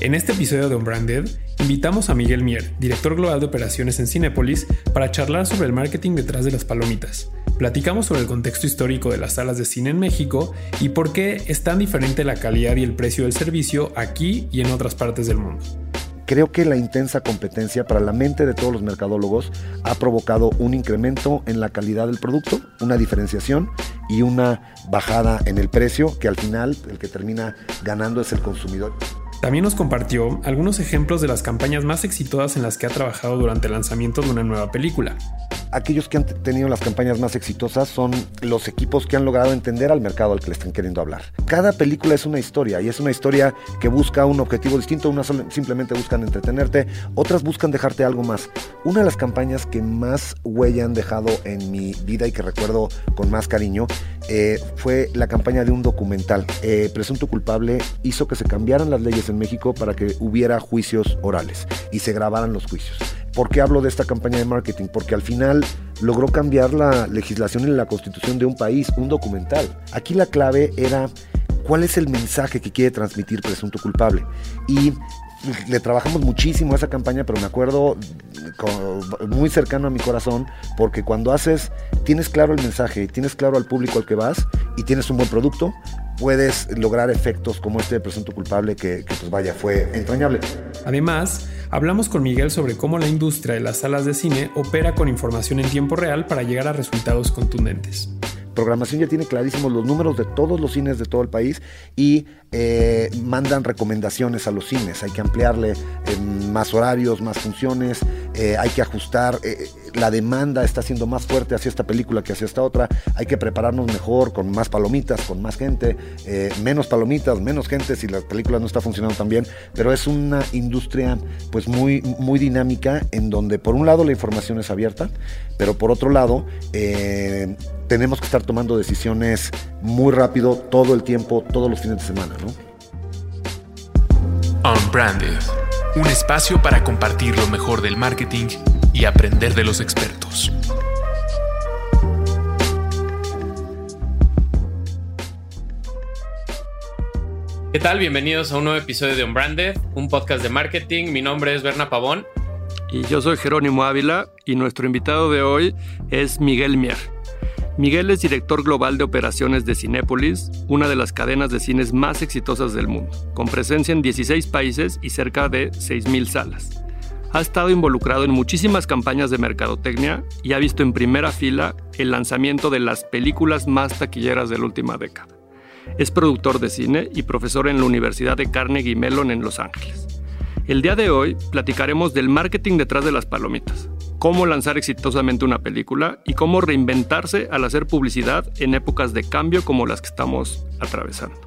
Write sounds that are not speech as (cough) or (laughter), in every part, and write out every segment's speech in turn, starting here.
En este episodio de Unbranded, invitamos a Miguel Mier, director global de operaciones en Cinepolis, para charlar sobre el marketing detrás de las palomitas. Platicamos sobre el contexto histórico de las salas de cine en México y por qué es tan diferente la calidad y el precio del servicio aquí y en otras partes del mundo. Creo que la intensa competencia para la mente de todos los mercadólogos ha provocado un incremento en la calidad del producto, una diferenciación y una bajada en el precio que al final el que termina ganando es el consumidor. También nos compartió algunos ejemplos de las campañas más exitosas en las que ha trabajado durante el lanzamiento de una nueva película. Aquellos que han tenido las campañas más exitosas son los equipos que han logrado entender al mercado al que le están queriendo hablar. Cada película es una historia y es una historia que busca un objetivo distinto. Unas simplemente buscan entretenerte, otras buscan dejarte algo más. Una de las campañas que más huella han dejado en mi vida y que recuerdo con más cariño eh, fue la campaña de un documental. Eh, Presunto culpable hizo que se cambiaran las leyes en México para que hubiera juicios orales y se grabaran los juicios. ¿Por qué hablo de esta campaña de marketing? Porque al final logró cambiar la legislación y la constitución de un país, un documental. Aquí la clave era cuál es el mensaje que quiere transmitir presunto culpable. Y le trabajamos muchísimo a esa campaña, pero me acuerdo muy cercano a mi corazón, porque cuando haces, tienes claro el mensaje, tienes claro al público al que vas y tienes un buen producto, puedes lograr efectos como este de presunto culpable que, que pues vaya, fue entrañable. Además, hablamos con Miguel sobre cómo la industria de las salas de cine opera con información en tiempo real para llegar a resultados contundentes programación ya tiene clarísimos los números de todos los cines de todo el país y eh, mandan recomendaciones a los cines. Hay que ampliarle eh, más horarios, más funciones, eh, hay que ajustar. la demanda está siendo más fuerte hacia esta película que hacia esta otra. Hay que prepararnos mejor, con más palomitas, con más gente, menos palomitas, menos gente si la película no está funcionando tan bien. Pero es una industria pues muy, muy dinámica en donde por un lado la información es abierta, pero por otro lado tenemos que estar tomando decisiones muy rápido todo el tiempo, todos los fines de semana, ¿no? Unbranded, un espacio para compartir lo mejor del marketing y aprender de los expertos. ¿Qué tal? Bienvenidos a un nuevo episodio de Unbranded, un podcast de marketing. Mi nombre es Berna Pavón. Y yo soy Jerónimo Ávila y nuestro invitado de hoy es Miguel Mier. Miguel es director global de operaciones de Cinépolis, una de las cadenas de cines más exitosas del mundo, con presencia en 16 países y cerca de 6.000 salas. Ha estado involucrado en muchísimas campañas de mercadotecnia y ha visto en primera fila el lanzamiento de las películas más taquilleras de la última década. Es productor de cine y profesor en la Universidad de Carnegie Mellon en Los Ángeles. El día de hoy platicaremos del marketing detrás de las palomitas, cómo lanzar exitosamente una película y cómo reinventarse al hacer publicidad en épocas de cambio como las que estamos atravesando.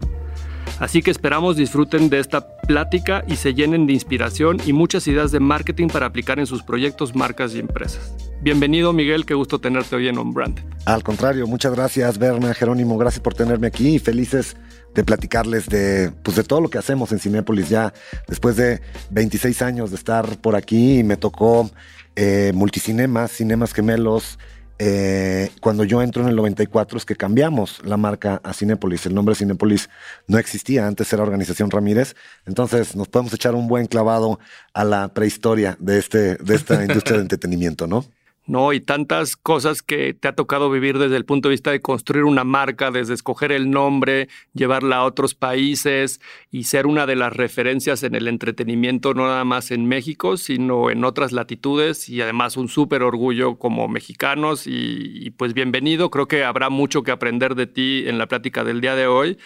Así que esperamos disfruten de esta plática y se llenen de inspiración y muchas ideas de marketing para aplicar en sus proyectos, marcas y empresas. Bienvenido Miguel, qué gusto tenerte hoy en On Brand. Al contrario, muchas gracias Berna, Jerónimo, gracias por tenerme aquí y felices de platicarles de, pues de todo lo que hacemos en Cinépolis ya después de 26 años de estar por aquí me tocó eh, multicinemas, cinemas gemelos. Eh, cuando yo entro en el 94 es que cambiamos la marca a Cinépolis. El nombre Cinépolis no existía, antes era Organización Ramírez. Entonces nos podemos echar un buen clavado a la prehistoria de, este, de esta industria de (laughs) entretenimiento, ¿no? ¿No? Y tantas cosas que te ha tocado vivir desde el punto de vista de construir una marca, desde escoger el nombre, llevarla a otros países y ser una de las referencias en el entretenimiento, no nada más en México, sino en otras latitudes y además un súper orgullo como mexicanos y, pues bienvenido, creo que habrá mucho que aprender de ti en la plática del día de hoy.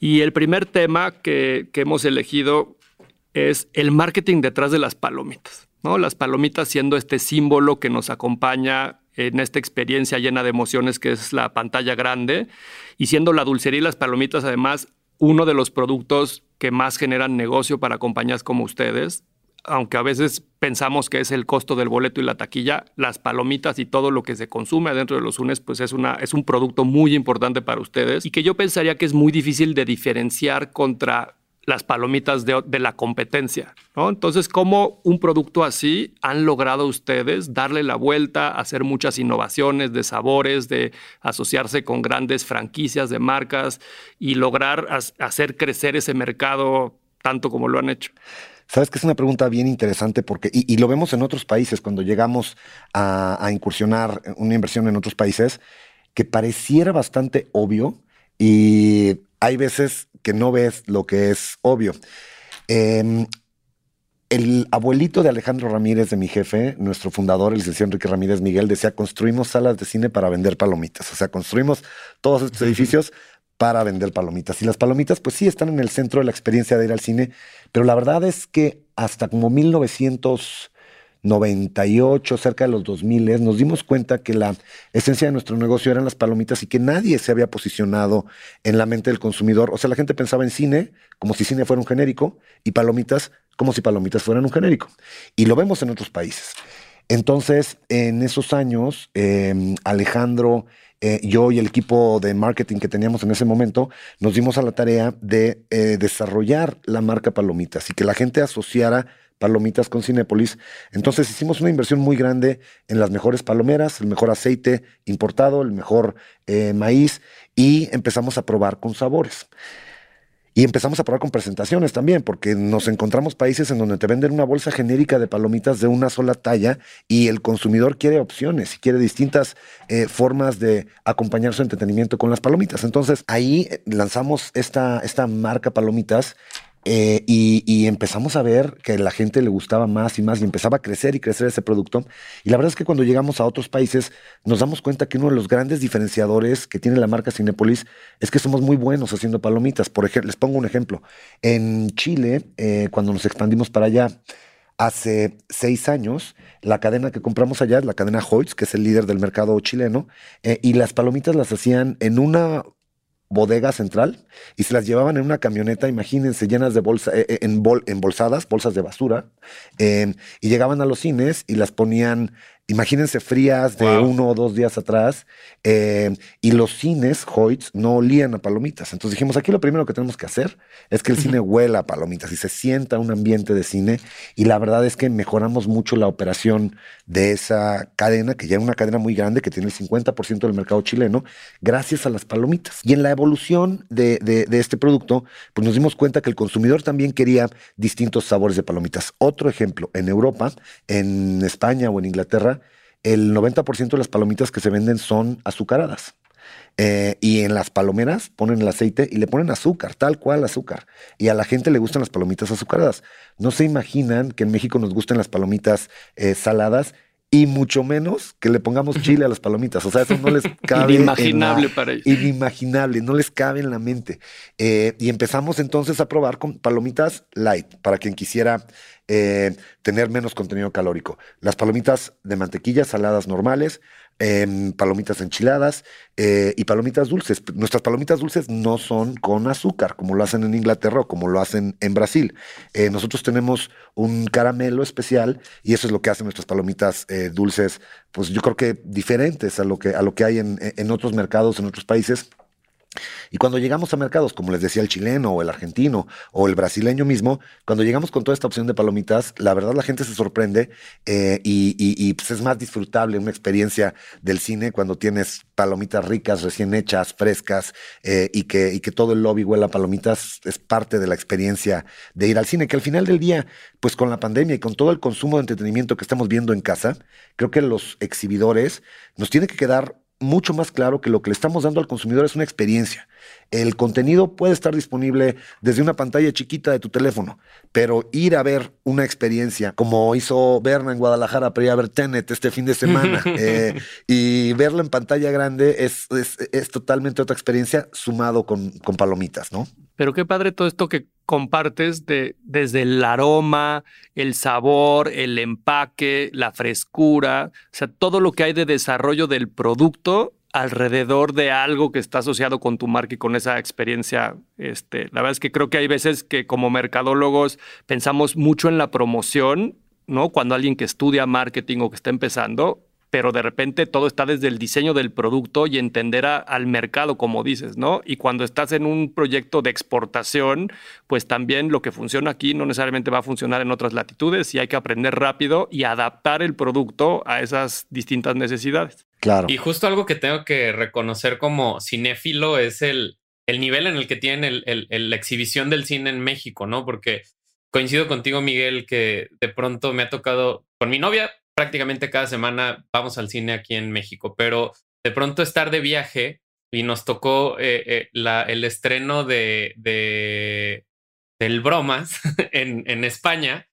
Y el primer tema que, que hemos elegido es el marketing detrás de las palomitas. Las palomitas siendo este símbolo que nos acompaña en esta experiencia llena de emociones que es la pantalla grande y siendo la dulcería y las palomitas además uno de los productos que más generan negocio para compañías como ustedes. Aunque a veces pensamos que es el costo del boleto y la taquilla, las palomitas y todo lo que se consume dentro de los UNES, pues es, una, es un producto muy importante para ustedes y que yo pensaría que es muy difícil de diferenciar contra las palomitas de, la competencia. ¿no? Entonces, ¿cómo un producto así han logrado ustedes darle la vuelta, hacer muchas innovaciones de sabores, de asociarse con grandes franquicias de marcas y lograr hacer crecer ese mercado tanto como lo han hecho? Sabes que es una pregunta bien interesante porque, y, lo vemos en otros países, cuando llegamos a, a, incursionar una inversión en otros países, que pareciera bastante obvio y hay veces que no ves lo que es obvio. Eh, el abuelito de Alejandro Ramírez, de mi jefe, nuestro fundador, el licenciado Enrique Ramírez Miguel, decía, construimos salas de cine para vender palomitas. O sea, construimos todos estos edificios para vender palomitas. Y las palomitas, pues sí, están en el centro de la experiencia de ir al cine, pero la verdad es que hasta como 1900... 98, cerca de los 2000, nos dimos cuenta que la esencia de nuestro negocio eran las palomitas y que nadie se había posicionado en la mente del consumidor. O sea, la gente pensaba en cine como si cine fuera un genérico y palomitas como si palomitas fueran un genérico. Y lo vemos en otros países. Entonces, en esos años, em, Alejandro, eh, yo y el equipo de marketing que teníamos en ese momento, nos dimos a la tarea de eh, desarrollar la marca Palomitas y que la gente asociara palomitas con Cinépolis. Entonces hicimos una inversión muy grande en las mejores palomeras, el mejor aceite importado, el mejor eh, maíz y empezamos a probar con sabores. Y empezamos a probar con presentaciones también, porque nos encontramos países en donde te venden una bolsa genérica de palomitas de una sola talla y el consumidor quiere opciones y quiere distintas eh, formas de acompañar su entretenimiento con las palomitas. Entonces ahí eh, lanzamos esta, esta marca Palomitas eh, y, empezamos a ver que la gente le gustaba más y más y empezaba a crecer y crecer ese producto. Y la verdad es que cuando llegamos a otros países nos damos cuenta que uno de los grandes diferenciadores que tiene la marca Cinepolis es que somos muy buenos haciendo palomitas. Por ejemplo, les pongo un ejemplo. En Chile, eh, cuando nos expandimos para allá, hace seis años, la cadena que compramos allá es la cadena Hoyts, que es el líder del mercado chileno, eh, y las palomitas las hacían en una bodega central y se las llevaban en una camioneta, imagínense, llenas de bolsa, eh, eh, en embolsadas, bolsas de basura, eh, y llegaban a los cines y las ponían Imagínense frías de uno o dos días atrás eh, y los cines Hoyts no olían a palomitas. Entonces dijimos, aquí lo primero que tenemos que hacer es que el cine huela a palomitas y se sienta un ambiente de cine. Y la verdad es que mejoramos mucho la operación de esa cadena, que ya es una cadena muy grande, que tiene el 50% del mercado chileno, gracias a las palomitas. Y en la evolución de, de este producto, pues nos dimos cuenta que el consumidor también quería distintos sabores de palomitas. Otro ejemplo, en Europa, en España o en Inglaterra, el 90% de las palomitas que se venden son azucaradas. Eh, y en las palomeras ponen el aceite y le ponen azúcar, tal cual azúcar. Y a la gente le gustan las palomitas azucaradas. No se imaginan que en México nos gusten las palomitas eh, saladas y mucho menos que le pongamos chile a las palomitas. O sea, eso no les (laughs) cabe. Inimaginable para ellos. Inimaginable, no les cabe en la mente. Eh, y empezamos entonces a probar con palomitas light, para quien quisiera eh, tener menos contenido calórico. Las palomitas de mantequilla saladas normales, em, palomitas enchiladas eh, y palomitas dulces. Nuestras palomitas dulces no son con azúcar, como lo hacen en Inglaterra o como lo hacen en Brasil. Eh, nosotros tenemos un caramelo especial y eso es lo que hacen nuestras palomitas dulces, pues yo creo que diferentes a lo que, a lo que hay en, en otros mercados, en otros países. Y cuando llegamos a mercados, como les decía el chileno o el argentino o el brasileño mismo, cuando llegamos con toda esta opción de palomitas, la verdad la gente se sorprende eh, y, pues es más disfrutable una experiencia del cine cuando tienes palomitas ricas, recién hechas, frescas eh, y, que, todo el lobby huela a palomitas, es parte de la experiencia de ir al cine, que al final del día, pues con la pandemia y con todo el consumo de entretenimiento que estamos viendo en casa, creo que los exhibidores nos tiene que quedar mucho más claro que lo que le estamos dando al consumidor es una experiencia. El contenido puede estar disponible desde una pantalla chiquita de tu teléfono, pero ir a ver una experiencia como hizo Berna en Guadalajara para ir a ver Tenet este fin de semana (laughs) eh, y verlo en pantalla grande es, es, totalmente otra experiencia sumado con, con palomitas, ¿no? Pero qué padre todo esto que compartes de, desde el aroma, el sabor, el empaque, la frescura, o sea, todo lo que hay de desarrollo del producto alrededor de algo que está asociado con tu marca y con esa experiencia. Este, la verdad es que creo que hay veces que como mercadólogos pensamos mucho en la promoción, ¿no? Cuando alguien que estudia marketing o que está empezando, pero de repente todo está desde el diseño del producto y entender al mercado, como dices, ¿no? Y cuando estás en un proyecto de exportación, pues también lo que funciona aquí no necesariamente va a funcionar en otras latitudes y hay que aprender rápido y adaptar el producto a esas distintas necesidades. Claro. Y justo algo que tengo que reconocer como cinéfilo es el, el nivel en el que tiene la exhibición del cine en México, ¿no? Porque coincido contigo, Miguel, que de pronto me ha tocado, con mi novia, prácticamente cada semana vamos al cine aquí en México, pero de pronto estar de viaje y nos tocó eh, eh, el estreno de, de del Bromas (laughs) en, en España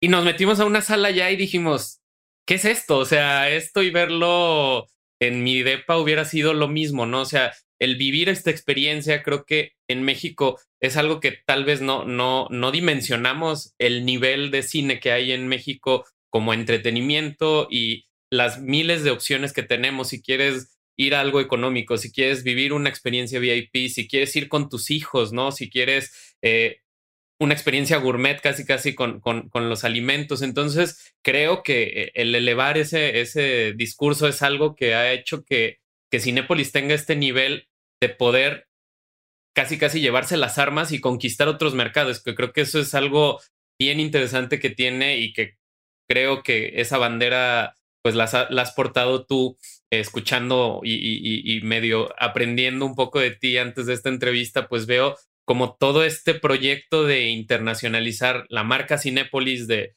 y nos metimos a una sala ya y dijimos, ¿qué es esto? O sea, esto y verlo en mi depa hubiera sido lo mismo, ¿no? O sea, el vivir esta experiencia, creo que en México es algo que tal vez no, no, no dimensionamos el nivel de cine que hay en México como entretenimiento y las miles de opciones que tenemos. Si quieres ir a algo económico, si quieres vivir una experiencia VIP, si quieres ir con tus hijos, ¿no? Si quieres eh, una experiencia gourmet casi casi con, con, los alimentos. Entonces, creo que eh, el elevar ese, ese discurso es algo que ha hecho que, que Cinépolis tenga este nivel de poder casi casi llevarse las armas y conquistar otros mercados, que creo que eso es algo bien interesante que tiene y que creo que esa bandera pues la, has portado tú escuchando y, y, medio aprendiendo un poco de ti antes de esta entrevista, pues veo como todo este proyecto de internacionalizar la marca Cinépolis, de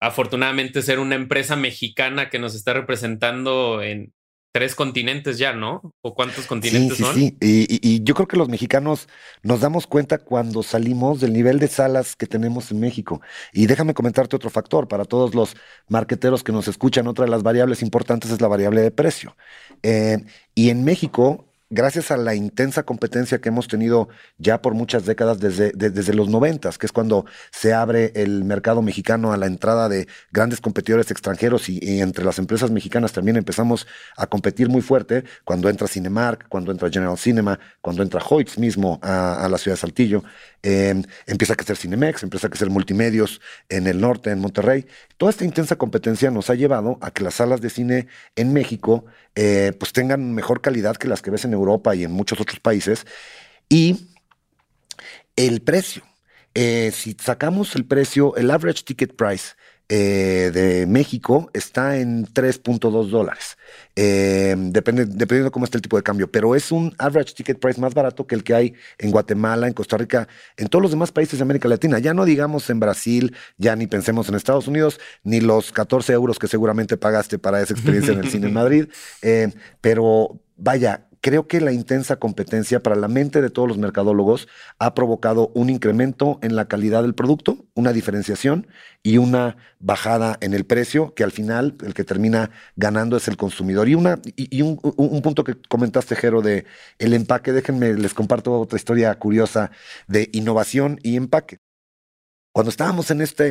afortunadamente ser una empresa mexicana que nos está representando en tres continentes ya, ¿no? ¿O cuántos continentes sí, son? Sí, y, y, yo creo que los mexicanos nos damos cuenta cuando salimos del nivel de salas que tenemos en México. Y déjame comentarte otro factor, para todos los marqueteros que nos escuchan, otra de las variables importantes es la variable de precio. Eh, y en México gracias a la intensa competencia que hemos tenido ya por muchas décadas desde, desde los noventas, que es cuando se abre el mercado mexicano a la entrada de grandes competidores extranjeros y, entre las empresas mexicanas también empezamos a competir muy fuerte cuando entra Cinemark, cuando entra General Cinema, cuando entra Hoyts mismo a, la ciudad de Saltillo, em, empieza a crecer Cinemex, empieza a crecer Multimedios en el norte, en Monterrey. Toda esta intensa competencia nos ha llevado a que las salas de cine en México eh, pues tengan mejor calidad que las que ves en Europa y en muchos otros países. Y el precio. Eh, si sacamos el precio, el average ticket price eh, de México está en 3.2 dólares. Eh, depende, dependiendo cómo esté el tipo de cambio, pero es un average ticket price más barato que el que hay en Guatemala, en Costa Rica, en todos los demás países de América Latina. Ya no digamos en Brasil, ya ni pensemos en Estados Unidos, ni los 14 euros que seguramente pagaste para esa experiencia en el cine en (laughs) Madrid. Eh, pero vaya, creo que la intensa competencia para la mente de todos los mercadólogos ha provocado un incremento en la calidad del producto, una diferenciación y una bajada en el precio, que al final el que termina ganando es el consumidor. Y, una, y, un, punto que comentaste, Jero, de el empaque, déjenme, les comparto otra historia curiosa de innovación y empaque. Cuando estábamos en esta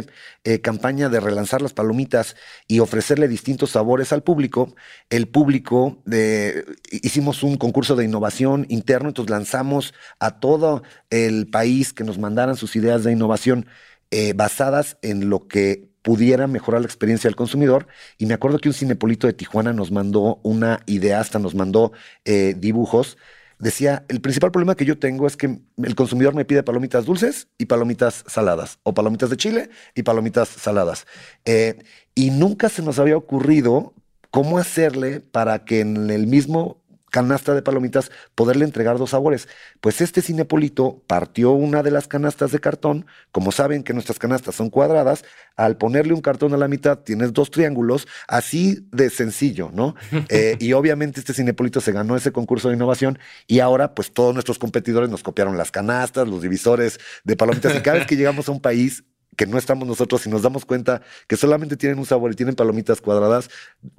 eh, campaña de relanzar las palomitas y ofrecerle distintos sabores al público, el público de, hicimos un concurso de innovación interno, entonces lanzamos a todo el país que nos mandaran sus ideas de innovación eh, basadas en lo que pudiera mejorar la experiencia del consumidor. Y me acuerdo que un cinepolito de Tijuana nos mandó una idea, hasta nos mandó eh, dibujos decía, el principal problema que yo tengo es que el consumidor me pide palomitas dulces y palomitas saladas, o palomitas de chile y palomitas saladas. Eh, y nunca se nos había ocurrido cómo hacerle para que en el mismo canasta de palomitas poderle entregar dos sabores. Pues este cinepolito partió una de las canastas de cartón, como saben que nuestras canastas son cuadradas, al ponerle un cartón a la mitad tienes dos triángulos, así de sencillo, ¿no? (laughs) Eh, y obviamente este cinepolito se ganó ese concurso de innovación y ahora pues todos nuestros competidores nos copiaron las canastas, los divisores de palomitas y cada vez que (laughs) llegamos a un país que no estamos nosotros y nos damos cuenta que solamente tienen un sabor y tienen palomitas cuadradas,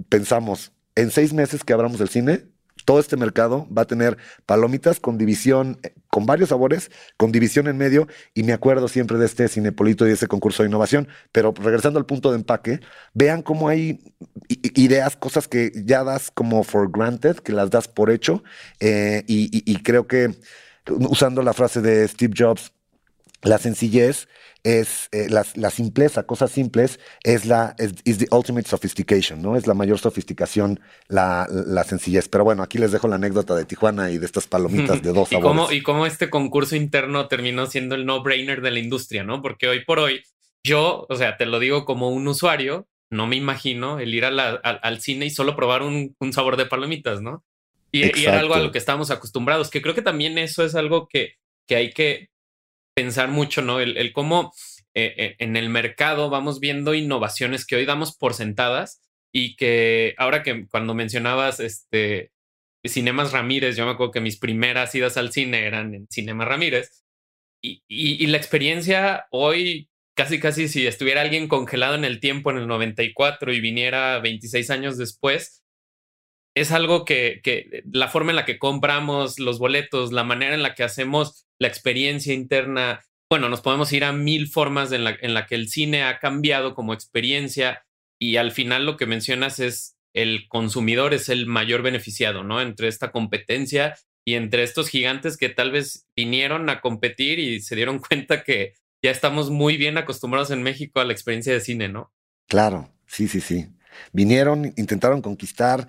pensamos, en seis meses que abramos el cine, todo este mercado va a tener palomitas con división, eh, con varios sabores, con división en medio, y me acuerdo siempre de este Cinepolito y de ese concurso de innovación, pero regresando al punto de empaque, vean cómo hay ideas, cosas que ya das como for granted, que las das por hecho, eh, y creo que usando la frase de Steve Jobs, la sencillez es eh, la, simpleza, cosas simples, es la es the ultimate sophistication, ¿no? Es la mayor sofisticación, la, la, sencillez. Pero bueno, aquí les dejo la anécdota de Tijuana y de estas palomitas de dos (laughs) ¿Y Cómo, y cómo este concurso interno terminó siendo el no-brainer de la industria, ¿no? Porque hoy por hoy, yo, o sea, te lo digo como un usuario, no me imagino el ir al, cine y solo probar un, un sabor de palomitas, ¿no? Y, era algo a lo que estábamos acostumbrados, que creo que también eso es algo que, que hay que pensar mucho, ¿no? El, cómo eh, eh, en el mercado vamos viendo innovaciones que hoy damos por sentadas y que ahora que cuando mencionabas este Cinemas Ramírez, yo me acuerdo que mis primeras idas al cine eran en Cinema Ramírez y, y la experiencia hoy casi casi si estuviera alguien congelado en el tiempo en el 94 y viniera 26 años después, es algo que, que, la forma en la que compramos los boletos, la manera en la que hacemos la experiencia interna, bueno, nos podemos ir a mil formas en la, en la que el cine ha cambiado como experiencia y al final lo que mencionas es el consumidor es el mayor beneficiado, ¿no? Entre esta competencia y entre estos gigantes que tal vez vinieron a competir y se dieron (laughs) cuenta que ya estamos muy bien acostumbrados en México a la experiencia de cine, ¿no? Claro, sí, sí, sí. Vinieron, intentaron conquistar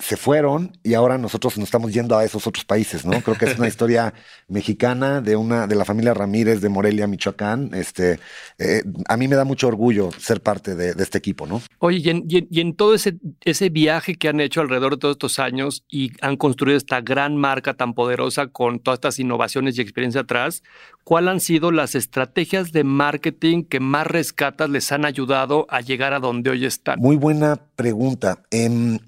se fueron y ahora nosotros nos estamos yendo a esos otros países, ¿no? Creo que es una (laughs) historia mexicana de una de la familia Ramírez de Morelia, Michoacán. Este, eh, a mí me da mucho orgullo ser parte de, este equipo, ¿no? Oye, y en, todo ese, ese viaje que han hecho alrededor de todos estos años y han construido esta gran marca tan poderosa con todas estas innovaciones y experiencia atrás, ¿cuáles han sido las estrategias de marketing que más rescatas les han ayudado a llegar a donde hoy están? Muy buena pregunta. Em,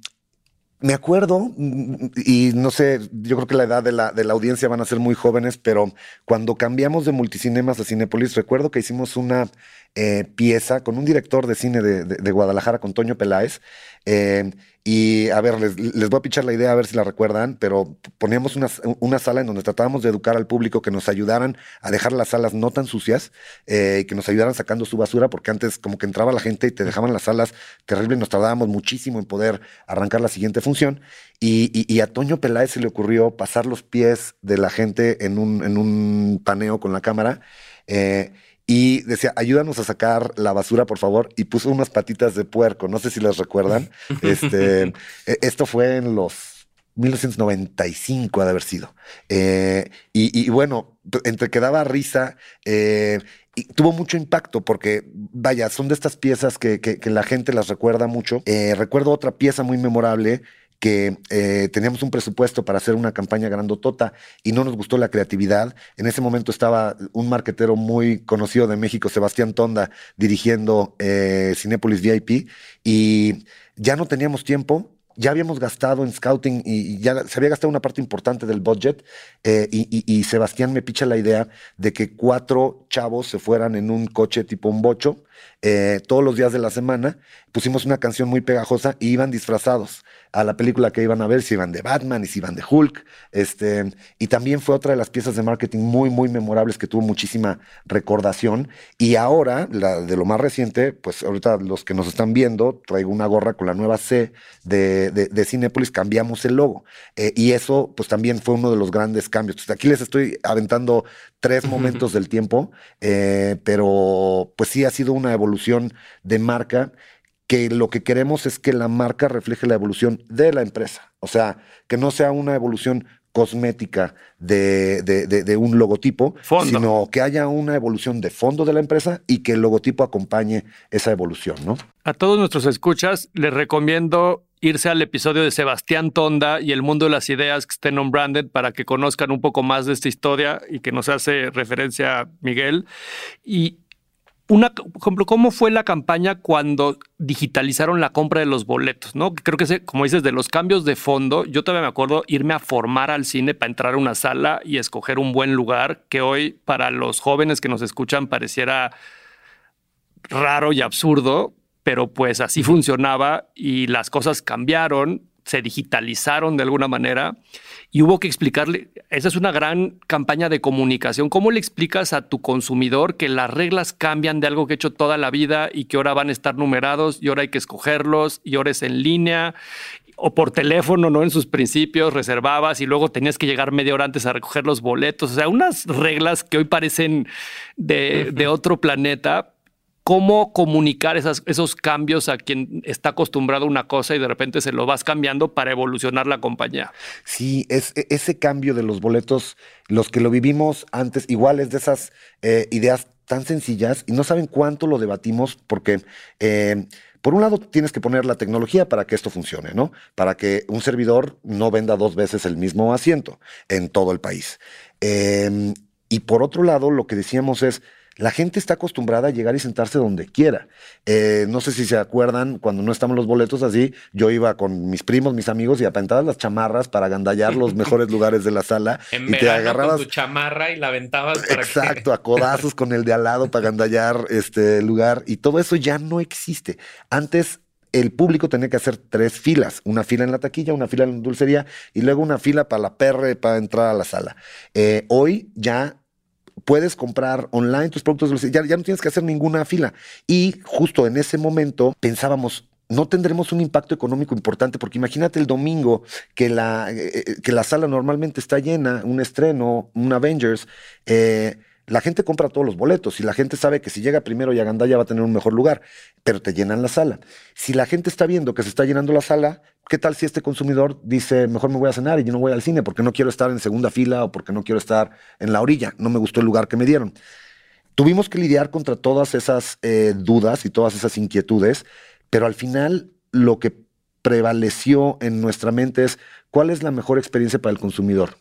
me acuerdo, y no sé, yo creo que la edad de la, de la, audiencia van a ser muy jóvenes, pero cuando cambiamos de multicinemas a Cinépolis, recuerdo que hicimos una eh, pieza con un director de cine de, de, Guadalajara, con Toño Peláez, eh, y a ver, les, voy a pichar la idea a ver si la recuerdan, pero poníamos una, una, sala en donde tratábamos de educar al público que nos ayudaran a dejar las salas no tan sucias eh, y que nos ayudaran sacando su basura, porque antes como que entraba la gente y te dejaban las salas terribles, nos tardábamos muchísimo en poder arrancar la siguiente función. Y, a Toño Peláez se le ocurrió pasar los pies de la gente en un, en un paneo con la cámara. Eh, y decía, ayúdanos a sacar la basura, por favor, y puso unas patitas de puerco, no sé si las recuerdan. (laughs) este, e, esto fue en los 1995 ha de haber sido. Eh, y, bueno, entre que daba risa, eh, y tuvo mucho impacto porque, vaya, son de estas piezas que, que, la gente las recuerda mucho. Eh, recuerdo otra pieza muy memorable que eh, teníamos un presupuesto para hacer una campaña grandotota y no nos gustó la creatividad. En ese momento estaba un marquetero muy conocido de México, Sebastián Tonda, dirigiendo eh, Cinépolis VIP y ya no teníamos tiempo. Ya habíamos gastado en scouting y ya se había gastado una parte importante del budget eh, y, Sebastián me picha la idea de que cuatro chavos se fueran en un coche tipo un bocho todos los días de la semana. Pusimos una canción muy pegajosa y iban disfrazados a la película que iban a ver, si iban de Batman y si iban de Hulk. Este, y también fue otra de las piezas de marketing muy, muy memorables que tuvo muchísima recordación. Y ahora, la, de lo más reciente, pues ahorita los que nos están viendo, traigo una gorra con la nueva C de, de, Cinepolis, cambiamos el logo. Eh, y eso, pues también fue uno de los grandes cambios. Entonces, aquí les estoy aventando tres momentos del tiempo, eh, pero pues sí ha sido una evolución de marca que lo que queremos es que la marca refleje la evolución de la empresa. O sea, que no sea una evolución cosmética de, de, un logotipo, sino que haya una evolución de fondo de la empresa y que el logotipo acompañe esa evolución, ¿no? A todos nuestros escuchas les recomiendo irse al episodio de Sebastián Tonda y el mundo de las ideas que estén on branded para que conozcan un poco más de esta historia y que nos hace referencia Miguel. Y una, por ejemplo, ¿cómo fue la campaña cuando digitalizaron la compra de los boletos? ¿no? Creo que, como dices, de los cambios de fondo, yo todavía me acuerdo irme a formar al cine para entrar a una sala y escoger un buen lugar, que hoy para los jóvenes que nos escuchan pareciera raro y absurdo, pero pues así funcionaba y las cosas cambiaron se digitalizaron de alguna manera y hubo que explicarle, esa es una gran campaña de comunicación, ¿cómo le explicas a tu consumidor que las reglas cambian de algo que he hecho toda la vida y que ahora van a estar numerados y ahora hay que escogerlos y ahora es en línea o por teléfono, ¿no? En sus principios reservabas y luego tenías que llegar media hora antes a recoger los boletos, o sea, unas reglas que hoy parecen de, de otro planeta, cómo comunicar esos cambios a quien está acostumbrado a una cosa y de repente se lo vas cambiando para evolucionar la compañía. Sí, e, ese cambio de los boletos, los que lo vivimos antes, igual es de esas eh, ideas tan sencillas y no saben cuánto lo debatimos porque... Eh, Por un lado, tienes que poner la tecnología para que esto funcione, ¿no? Para que un servidor no venda dos veces el mismo asiento en todo el país. Em, y por otro lado, lo que decíamos es, la gente está acostumbrada a llegar y sentarse donde quiera. Eh, no sé si se acuerdan, cuando no estaban los boletos así, yo iba con mis primos, mis amigos y apentabas las chamarras para agandallar los (laughs) mejores lugares de la sala. En y te agarrabas tu chamarra y la aventabas para Exacto, a codazos con el de al lado para agandallar este lugar. Y todo eso ya no existe. Antes el público tenía que hacer tres filas, una fila en la taquilla, una fila en la dulcería y luego una fila para la perre para entrar a la sala. Eh, hoy ya puedes comprar online tus productos, ya, ya no tienes que hacer ninguna fila. Y justo en ese momento pensábamos, no tendremos un impacto económico importante, porque imagínate el domingo que la, eh, eh, que la sala normalmente está llena, un estreno, un Avengers, eh, la gente compra todos los boletos y la gente sabe que si llega primero Yagandaya va a tener un mejor lugar, pero te llenan la sala. Si la gente está viendo que se está llenando la sala, ¿qué tal si este consumidor dice, mejor me voy a cenar y yo no voy al cine porque no quiero estar en segunda fila o porque no quiero estar en la orilla? No me gustó el lugar que me dieron. Tuvimos que lidiar contra todas esas eh, dudas y todas esas inquietudes, pero al final lo que prevaleció en nuestra mente es cuál es la mejor experiencia para el consumidor.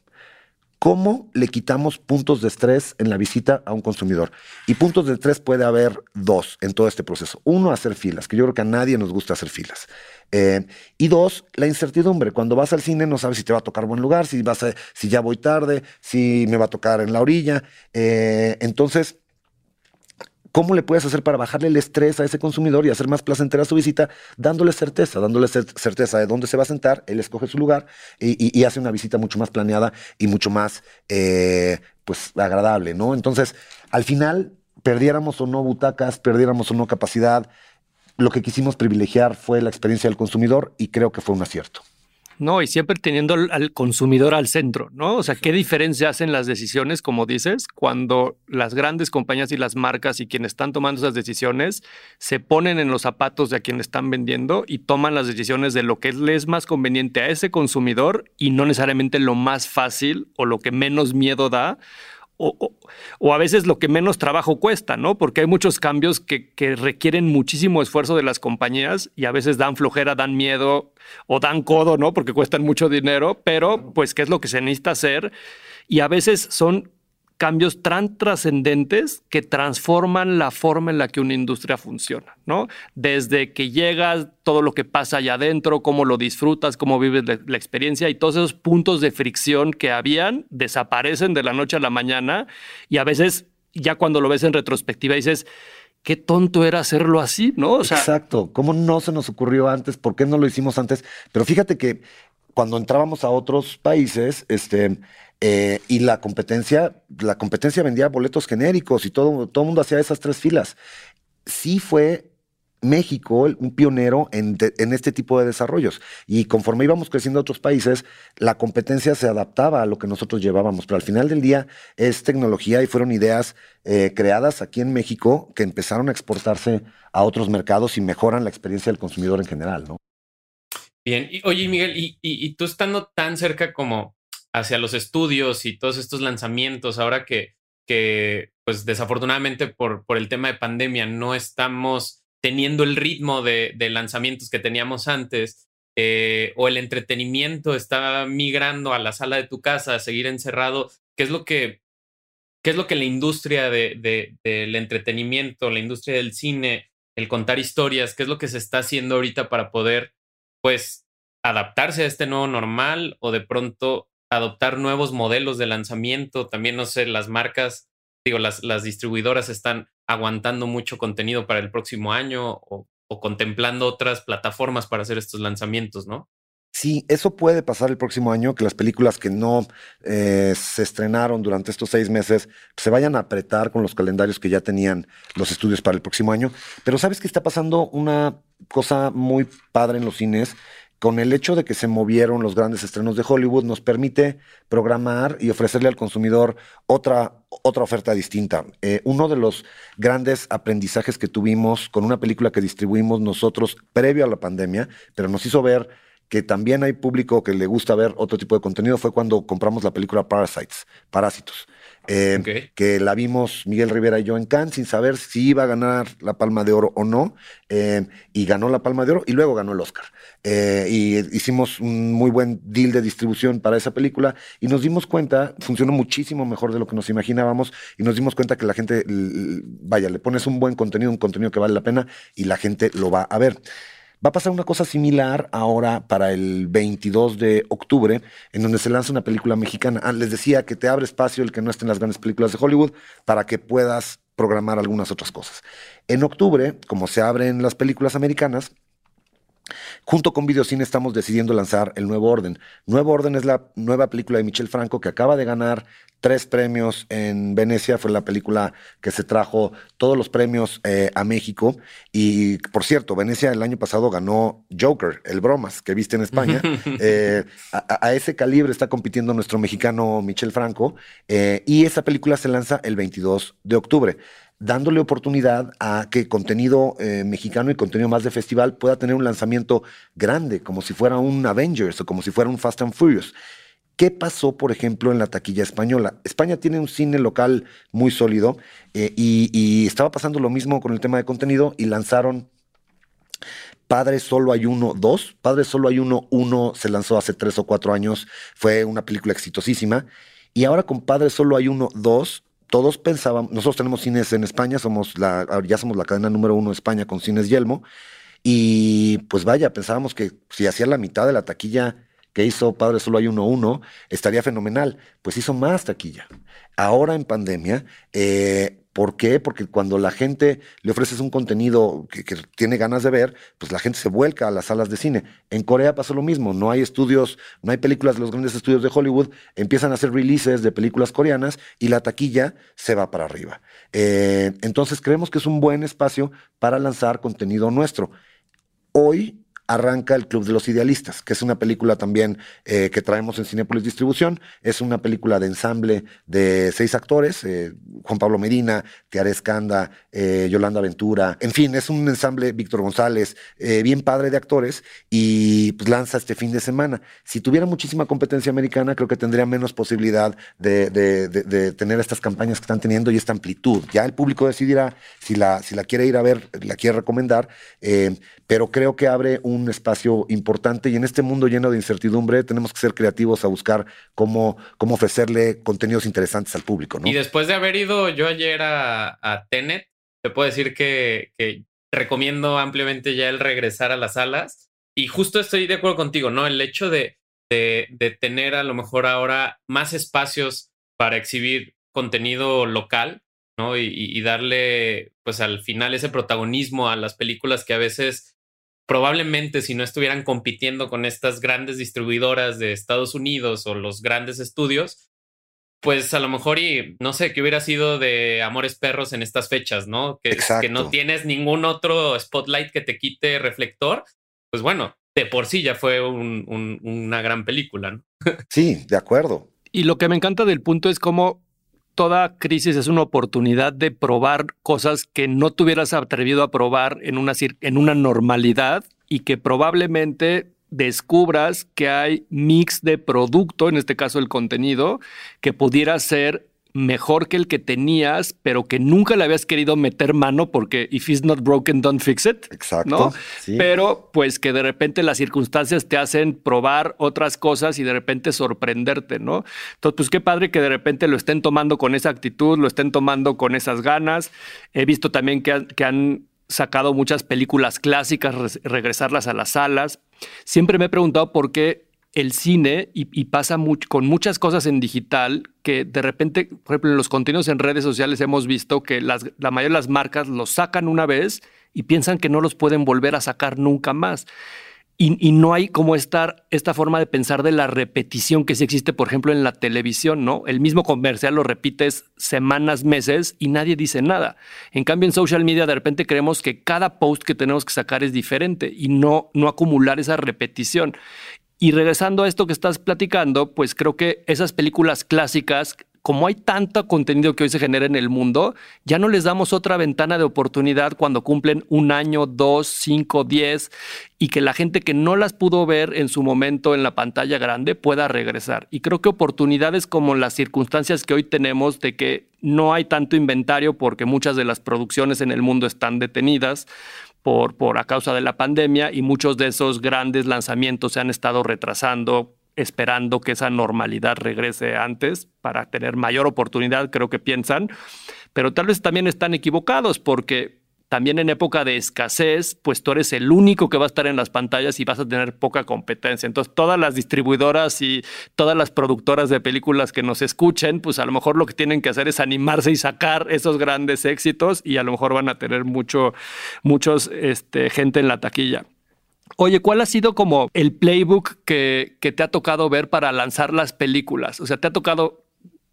¿Cómo le quitamos puntos de estrés en la visita a un consumidor? Y puntos de estrés puede haber dos en todo este proceso. Uno, hacer filas, que yo creo que a nadie nos gusta hacer filas. Eh, y dos, la incertidumbre. Cuando vas al cine no sabes si te va a tocar buen lugar, si, vas a, si ya voy tarde, si me va a tocar en la orilla. Eh, entonces, ¿Cómo le puedes hacer para bajarle el estrés a ese consumidor y hacer más placentera su visita? Dándole certeza, dándole certeza de dónde se va a sentar, él escoge su lugar y, hace una visita mucho más planeada y mucho más eh, pues, agradable, ¿no? Entonces, al final, perdiéramos o no butacas, perdiéramos o no capacidad, lo que quisimos privilegiar fue la experiencia del consumidor y creo que fue un acierto. No, y siempre teniendo al, consumidor al centro, ¿no? O sea, ¿qué diferencia hacen las decisiones, como dices, cuando las grandes compañías y las marcas y quienes están tomando esas decisiones se ponen en los zapatos de a quien están vendiendo y toman las decisiones de lo que les es más conveniente a ese consumidor y no necesariamente lo más fácil o lo que menos miedo da o, a veces lo que menos trabajo cuesta, ¿no? Porque hay muchos cambios que, requieren muchísimo esfuerzo de las compañías y a veces dan flojera, dan miedo o dan codo, ¿no? Porque cuestan mucho dinero, pero pues qué es lo que se necesita hacer y a veces son cambios tan trascendentes que transforman la forma en la que una industria funciona, ¿no? Desde que llegas, todo lo que pasa allá adentro, cómo lo disfrutas, cómo vives la, experiencia y todos esos puntos de fricción que habían desaparecen de la noche a la mañana y a veces ya cuando lo ves en retrospectiva dices, qué tonto era hacerlo así, ¿no? Exacto, ¿cómo no se nos ocurrió antes? ¿Por qué no lo hicimos antes? Pero fíjate que cuando entrábamos a otros países, este, eh, y la competencia, la competencia vendía boletos genéricos y todo, todo el mundo hacía esas tres filas. Sí fue México un pionero en, este tipo de desarrollos. Y conforme íbamos creciendo a otros países, la competencia se adaptaba a lo que nosotros llevábamos. Pero al final del día es tecnología y fueron ideas eh, creadas aquí en México que empezaron a exportarse a otros mercados y mejoran la experiencia del consumidor en general, ¿no? Bien, y, oye Miguel, y tú estando tan cerca como hacia los estudios y todos estos lanzamientos, ahora que, que pues desafortunadamente por, por el tema de pandemia no estamos teniendo el ritmo de, lanzamientos que teníamos antes, eh, o el entretenimiento está migrando a la sala de tu casa, a seguir encerrado, ¿qué es lo que, qué es lo que la industria de, del entretenimiento, la industria del cine, el contar historias, qué es lo que se está haciendo ahorita para poder, pues, adaptarse a este nuevo normal o de pronto adoptar nuevos modelos de lanzamiento. También, no sé, las marcas, digo, las, las distribuidoras están aguantando mucho contenido para el próximo año o, contemplando otras plataformas para hacer estos lanzamientos, ¿no? Sí, eso puede pasar el próximo año, que las películas que no eh, se estrenaron durante estos seis meses se vayan a apretar con los calendarios que ya tenían los estudios para el próximo año. Pero sabes que está pasando una cosa muy padre en los cines con el hecho de que se movieron los grandes estrenos de Hollywood, nos permite programar y ofrecerle al consumidor otra, otra oferta distinta. Eh, uno de los grandes aprendizajes que tuvimos con una película que distribuimos nosotros previo a la pandemia, pero nos hizo ver que también hay público que le gusta ver otro tipo de contenido, fue cuando compramos la película Parasites, Parásitos. Eh, que la vimos Miguel Rivera y yo en Cannes sin saber si iba a ganar la Palma de Oro o no, eh, y ganó la Palma de Oro y luego ganó el Oscar. Eh, y hicimos un muy buen deal de distribución para esa película y nos dimos cuenta, funcionó muchísimo mejor de lo que nos imaginábamos y nos dimos cuenta que la gente, vaya, le pones un buen contenido, un contenido que vale la pena y la gente lo va a ver. Va a pasar una cosa similar ahora para el 22 de octubre, en donde se lanza una película mexicana. Ah, les decía que te abre espacio el que no esté en las grandes películas de Hollywood para que puedas programar algunas otras cosas. En octubre, como se abren las películas americanas, Junto con Videocine estamos decidiendo lanzar El Nuevo Orden. Nuevo Orden es la nueva película de Michel Franco que acaba de ganar tres premios en Venecia. Fue la película que se trajo todos los premios eh, a México. Y por cierto, Venecia el año pasado ganó Joker, el bromas que viste en España. (laughs) Eh, a, ese calibre está compitiendo nuestro mexicano Michel Franco. Eh, y esa película se lanza el 22 de octubre dándole oportunidad a que contenido eh, mexicano y contenido más de festival pueda tener un lanzamiento grande, como si fuera un Avengers o como si fuera un Fast and Furious. ¿Qué pasó, por ejemplo, en la taquilla española? España tiene un cine local muy sólido eh, y, estaba pasando lo mismo con el tema de contenido y lanzaron Padre Solo Hay Uno 2. Padre Solo Hay Uno 1 se lanzó hace tres o cuatro años, fue una película exitosísima. Y ahora con Padre Solo Hay Uno 2 todos pensábamos, nosotros tenemos cines en España, somos la, ya somos la cadena número uno de España con cines Yelmo, y pues vaya, pensábamos que si hacía la mitad de la taquilla que hizo Padre Solo hay uno uno, estaría fenomenal. Pues hizo más taquilla. Ahora en pandemia, eh, ¿Por qué? Porque cuando la gente le ofreces un contenido que, tiene ganas de ver, pues la gente se vuelca a las salas de cine. En Corea pasó lo mismo, no hay estudios, no hay películas los grandes estudios de Hollywood, empiezan a hacer releases de películas coreanas y la taquilla se va para arriba. Eh, entonces creemos que es un buen espacio para lanzar contenido nuestro. Hoy arranca El Club de los Idealistas, que es una película también eh, que traemos en Cinepolis Distribución. Es una película de ensamble de seis actores, eh, Juan Pablo Medina, Tiare Escanda, eh, Yolanda Ventura, en fin, es un ensamble, Víctor González, bien padre de actores, y pues lanza este fin de semana. Si tuviera muchísima competencia americana, creo que tendría menos posibilidad de, de, tener estas campañas que están teniendo y esta amplitud. Ya el público decidirá si la, si la quiere ir a ver, la quiere recomendar, pero creo que abre un espacio importante y en este mundo lleno de incertidumbre tenemos que ser creativos a buscar cómo, cómo ofrecerle contenidos interesantes al público. Y después de haber ido yo ayer a, Tenet, te puedo decir que, recomiendo ampliamente ya el regresar a las salas y justo estoy de acuerdo contigo, ¿no? El hecho de, de, tener a lo mejor ahora más espacios para exhibir contenido local, ¿no? Y, y, darle, pues al final, ese protagonismo a las películas que a veces probablemente si no estuvieran compitiendo con estas grandes distribuidoras de Estados Unidos o los grandes estudios, pues a lo mejor y no sé, qué hubiera sido de Amores Perros en estas fechas, ¿no? Que, que no tienes ningún otro spotlight que te quite reflector, pues bueno, de por sí ya fue una gran película, ¿no? sí, de acuerdo. Y lo que me encanta del punto es cómo toda crisis es una oportunidad de probar cosas que no te hubieras atrevido a probar en una, en una normalidad y que probablemente descubras que hay mix de producto, en este caso el contenido, que pudiera ser mejor que el que tenías, pero que nunca le habías querido meter mano porque if it's not broken, don't fix it. Exacto. ¿no? Pero pues que de repente las circunstancias te hacen probar otras cosas y de repente sorprenderte, ¿no? Entonces, pues qué padre que de repente lo estén tomando con esa actitud, lo estén tomando con esas ganas. He visto también que, que han sacado muchas películas clásicas, regresarlas a las salas. Siempre me he preguntado por qué el cine y, pasa con muchas cosas en digital que de repente, por ejemplo, en los contenidos en redes sociales hemos visto que la mayoría de las marcas los sacan una vez y piensan que no los pueden volver a sacar nunca más. Y, no hay como estar esta forma de pensar de la repetición que sí existe, por ejemplo, en la televisión, ¿no? El mismo comercial lo repites semanas, meses y nadie dice nada. En cambio, en social media de repente creemos que cada post que tenemos que sacar es diferente y no, no acumular esa repetición. Y regresando a esto que estás platicando, pues creo que esas películas clásicas como hay tanto contenido que hoy se genera en el mundo, ya no les damos otra ventana de oportunidad cuando cumplen un año, dos, cinco, diez, y que la gente que no las pudo ver en su momento en la pantalla grande pueda regresar. Y creo que oportunidades como las circunstancias que hoy tenemos de que no hay tanto inventario porque muchas de las producciones en el mundo están detenidas, por, por a causa de la pandemia y muchos de esos grandes lanzamientos se han estado retrasando esperando que esa normalidad regrese antes para tener mayor oportunidad, creo que piensan, pero tal vez también están equivocados porque también en época de escasez, pues tú eres el único que va a estar en las pantallas y vas a tener poca competencia. Entonces, todas las distribuidoras y todas las productoras de películas que nos escuchen, pues a lo mejor lo que tienen que hacer es animarse y sacar esos grandes éxitos y a lo mejor van a tener mucho, muchos este, gente en la taquilla. Oye, ¿cuál ha sido como el playbook que, te ha tocado ver para lanzar las películas? O sea, ¿te ha tocado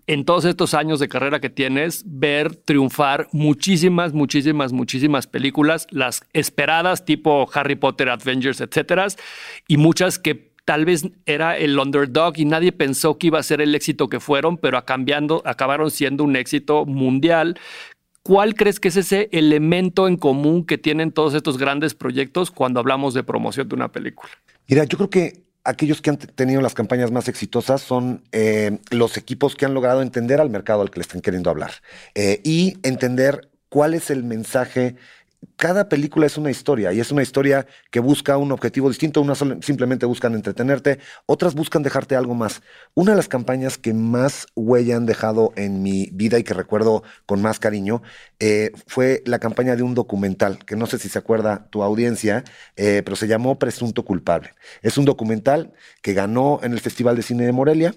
en todos estos años de carrera que tienes, ver triunfar muchísimas, muchísimas, muchísimas películas, las esperadas tipo Harry Potter, Avengers, etcétera, y muchas que tal vez era el underdog y nadie pensó que iba a ser el éxito que fueron, pero cambiando, acabaron siendo un éxito mundial. ¿Cuál crees que es ese elemento en común que tienen todos estos grandes proyectos cuando hablamos de promoción de una película? Mira, yo creo que aquellos que han tenido las campañas más exitosas son eh, los equipos que han logrado entender al mercado al que le están queriendo hablar eh, y entender cuál es el mensaje cada película es una historia y es una historia que busca un objetivo distinto. Unas simplemente buscan entretenerte, otras buscan dejarte algo más. Una de las campañas que más huella han dejado en mi vida y que recuerdo con más cariño eh, fue la campaña de un documental, que no sé si se acuerda tu audiencia, eh, pero se llamó Presunto Culpable. Es un documental que ganó en el Festival de Cine de Morelia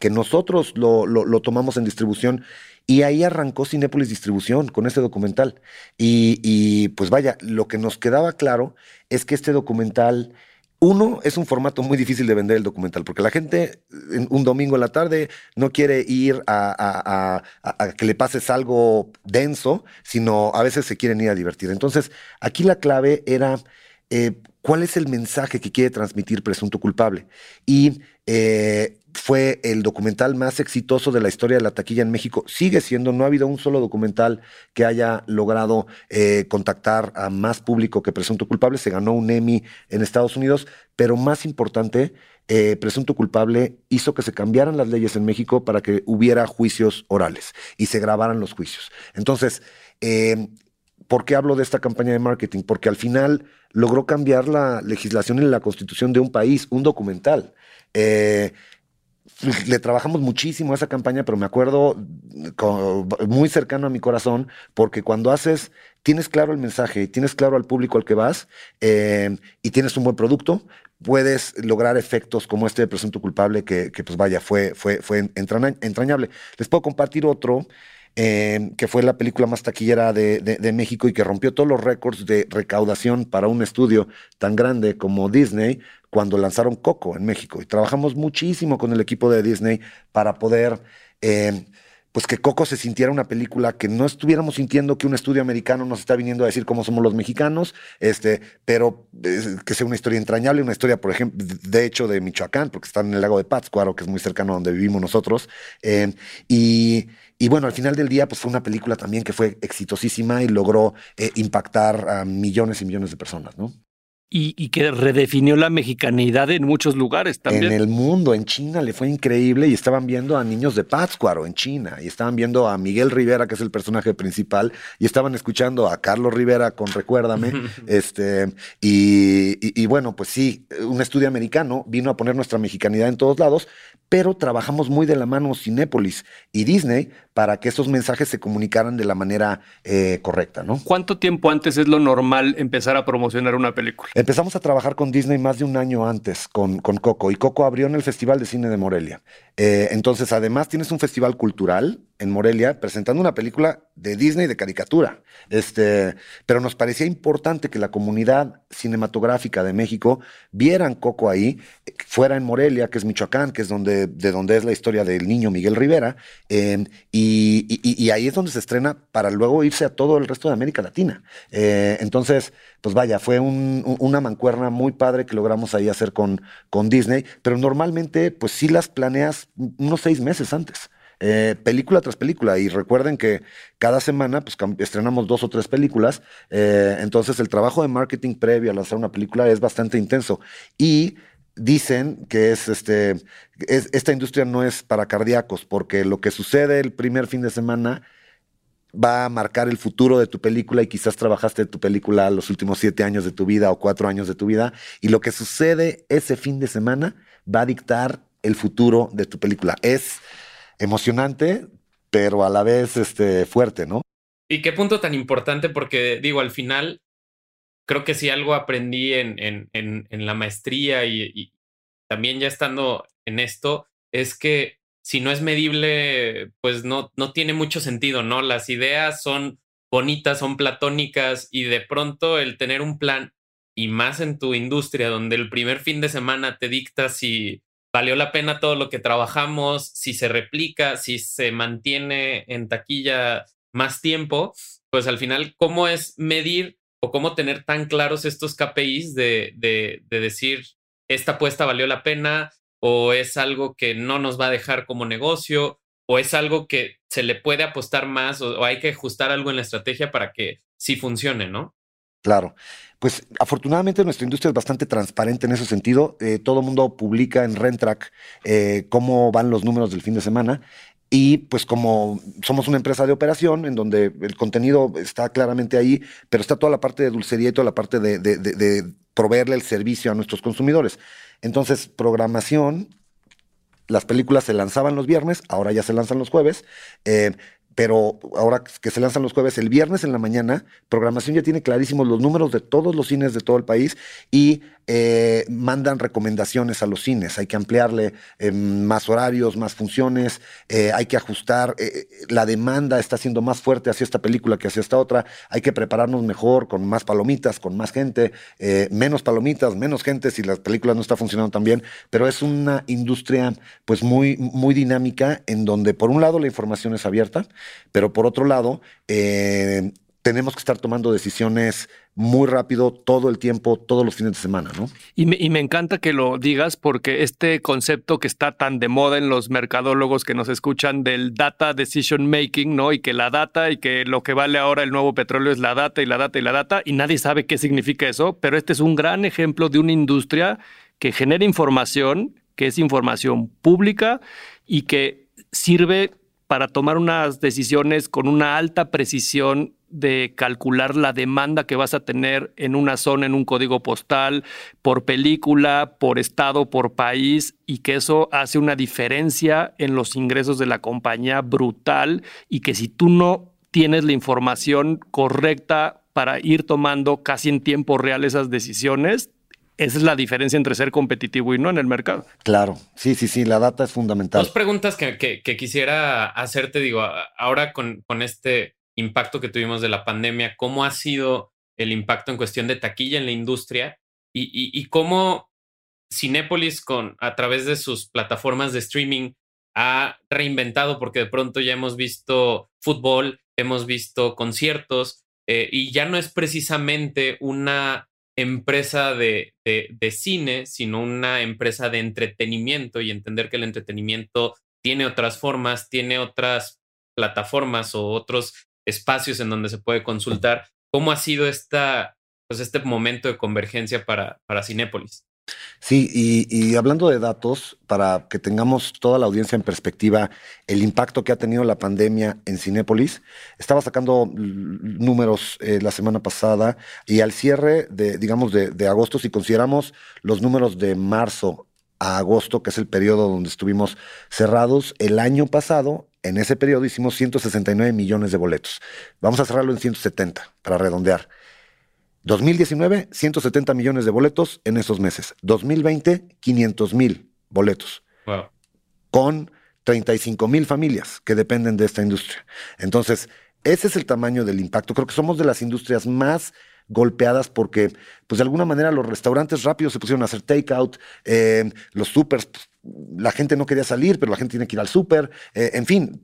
que nosotros lo, lo tomamos en distribución y ahí arrancó Cinépolis Distribución con este documental. Y, pues vaya, lo que nos quedaba claro es que este documental... Uno, es un formato muy difícil de vender el documental, porque la gente un domingo en la tarde no quiere ir a, que le pases algo denso, sino a veces se quieren ir a divertir. Entonces, aquí la clave era eh, cuál es el mensaje que quiere transmitir Presunto Culpable. Y eh, fue el documental más exitoso de la historia de la taquilla en México. Sigue siendo, no ha habido un solo documental que haya logrado eh, contactar a más público que Presunto Culpable. Se ganó un Emmy en Estados Unidos, pero más importante, eh, Presunto Culpable hizo que se cambiaran las leyes en México para que hubiera juicios orales y se grabaran los juicios. Entonces, ¿por qué hablo de esta campaña de marketing? Porque al final logró cambiar la legislación y la constitución de un país, un documental. Eh, le trabajamos muchísimo esa campaña, pero me acuerdo muy cercano a mi corazón, porque cuando haces, tienes claro el mensaje, tienes claro al público al que vas eh, y tienes un buen producto, puedes lograr efectos como este de presunto culpable que, pues vaya, fue, fue, fue entrañable. Les puedo compartir otro. Eh, que fue la película más taquillera de, México y que rompió todos los récords de recaudación para un estudio tan grande como Disney, cuando lanzaron Coco en México. Y trabajamos muchísimo con el equipo de Disney para poder, eh, pues que Coco se sintiera una película que no estuviéramos sintiendo que un estudio americano nos está viniendo a decir cómo somos los mexicanos, este, pero que sea una historia entrañable, una historia, por ejemplo, de hecho, de Michoacán, porque está en el lago de Pátzcuaro, que es muy cercano a donde vivimos nosotros. Eh, y, bueno, al final del día, pues fue una película también que fue exitosísima y logró eh, impactar a millones y millones de personas, ¿no? Y, que redefinió la mexicanidad en muchos lugares también. En el mundo, en China le fue increíble y estaban viendo a niños de Pátzcuaro en China y estaban viendo a Miguel Rivera, que es el personaje principal, y estaban escuchando a Carlos Rivera con Recuérdame. (laughs) este, y, y bueno, pues sí, un estudio americano vino a poner nuestra mexicanidad en todos lados, pero trabajamos muy de la mano Cinépolis y Disney para que esos mensajes se comunicaran de la manera eh, correcta, ¿no? ¿Cuánto tiempo antes es lo normal empezar a promocionar una película? Empezamos a trabajar con Disney más de un año antes con, con Coco y Coco abrió en el Festival de Cine de Morelia. Eh, entonces, además, tienes un festival cultural en Morelia presentando una película de Disney de caricatura. Este, pero nos parecía importante que la comunidad cinematográfica de México vieran Coco ahí, fuera en Morelia, que es Michoacán, que es donde, de donde es la historia del niño Miguel Rivera, eh, y, ahí es donde se estrena para luego irse a todo el resto de América Latina. Eh, entonces, pues vaya, fue una mancuerna muy padre que logramos ahí hacer con, con Disney, pero normalmente, pues sí las planeas unos seis meses antes. eh, película tras película. Y recuerden que cada semana pues, estrenamos dos o tres películas. Eh, entonces el trabajo de marketing previo a lanzar una película es bastante intenso. Y dicen que es este, esta industria no es para cardíacos, porque lo que sucede el primer fin de semana va a marcar el futuro de tu película y quizás trabajaste tu película los últimos siete años de tu vida o cuatro años de tu vida y lo que sucede ese fin de semana va a dictar el futuro de tu película. Es emocionante, pero a la vez este, fuerte, ¿no? Y qué punto tan importante porque digo, al final creo que si algo aprendí en, en, en, la maestría y, también ya estando en esto, es que si no es medible, pues no, no tiene mucho sentido, ¿no? Las ideas son bonitas, son platónicas y de pronto el tener un plan y más en tu industria donde el primer fin de semana te dicta si valió la pena todo lo que trabajamos, si se replica, si se mantiene en taquilla más tiempo, pues al final, ¿cómo es medir o cómo tener tan claros estos KPIs de, de, decir, esta apuesta valió la pena o es algo que no nos va a dejar como negocio o es algo que se le puede apostar más o, hay que ajustar algo en la estrategia para que sí funcione, ¿no? Claro. Pues afortunadamente nuestra industria es bastante transparente en ese sentido. Eh, todo el mundo publica en Rentrack eh, cómo van los números del fin de semana y pues como somos una empresa de operación en donde el contenido está claramente ahí, pero está toda la parte de dulcería y toda la parte de, proveerle el servicio a nuestros consumidores. Entonces, programación, las películas se lanzaban los viernes, ahora ya se lanzan los jueves. Eh, pero ahora que se lanzan los jueves, el viernes en la mañana, programación ya tiene clarísimos los números de todos los cines de todo el país y eh, mandan recomendaciones a los cines. Hay que ampliarle eh, más horarios, más funciones, eh, hay que ajustar. la demanda está siendo más fuerte hacia esta película que hacia esta otra. Hay que prepararnos mejor, con más palomitas, con más gente, menos palomitas, menos gente si la película no está funcionando tan bien. Pero es una industria pues muy, muy dinámica en donde por un lado la información es abierta, pero por otro lado tenemos que estar tomando decisiones muy rápido todo el tiempo, todos los fines de semana, ¿no? Y me, y me, encanta que lo digas porque este concepto que está tan de moda en los mercadólogos que nos escuchan del data decision making, ¿no? Y que la data y que lo que vale ahora el nuevo petróleo es la data y la data y la data y nadie sabe qué significa eso, pero este es un gran ejemplo de una industria que genera información, que es información pública y que sirve para tomar unas decisiones con una alta precisión de calcular la demanda que vas a tener en una zona, en un código postal, por película, por estado, por país, y que eso hace una diferencia en los ingresos de la compañía brutal y que si tú no tienes la información correcta para ir tomando casi en tiempo real esas decisiones, esa es la diferencia entre ser competitivo y no en el mercado. Claro, sí, sí, sí, la data es fundamental. Dos preguntas que, que, quisiera hacerte, digo, ahora con, con este impacto que tuvimos de la pandemia, cómo ha sido el impacto en cuestión de taquilla en la industria y, y, cómo Cinépolis con, a través de sus plataformas de streaming ha reinventado, porque de pronto ya hemos visto fútbol, hemos visto conciertos eh, y ya no es precisamente una empresa de, de, cine, sino una empresa de entretenimiento y entender que el entretenimiento tiene otras formas, tiene otras plataformas o otros espacios en donde se puede consultar. ¿Cómo ha sido esta, pues este momento de convergencia para, para Cinépolis? Sí, y, hablando de datos, para que tengamos toda la audiencia en perspectiva, el impacto que ha tenido la pandemia en Cinépolis, estaba sacando números eh, la semana pasada y al cierre de, digamos, de, de agosto, si consideramos los números de marzo a agosto, que es el periodo donde estuvimos cerrados, el año pasado en ese periodo hicimos 169 millones de boletos. Vamos a cerrarlo en 170 para redondear. 2019, 170 millones de boletos en esos meses. 2020, 500 mil boletos. Wow. Con 35 mil familias que dependen de esta industria. Entonces, ese es el tamaño del impacto. Creo que somos de las industrias más golpeadas porque, pues de alguna manera, los restaurantes rápidos se pusieron a hacer takeout, eh, los supers, pues, la gente no quería salir, pero la gente tiene que ir al súper. Eh, en fin,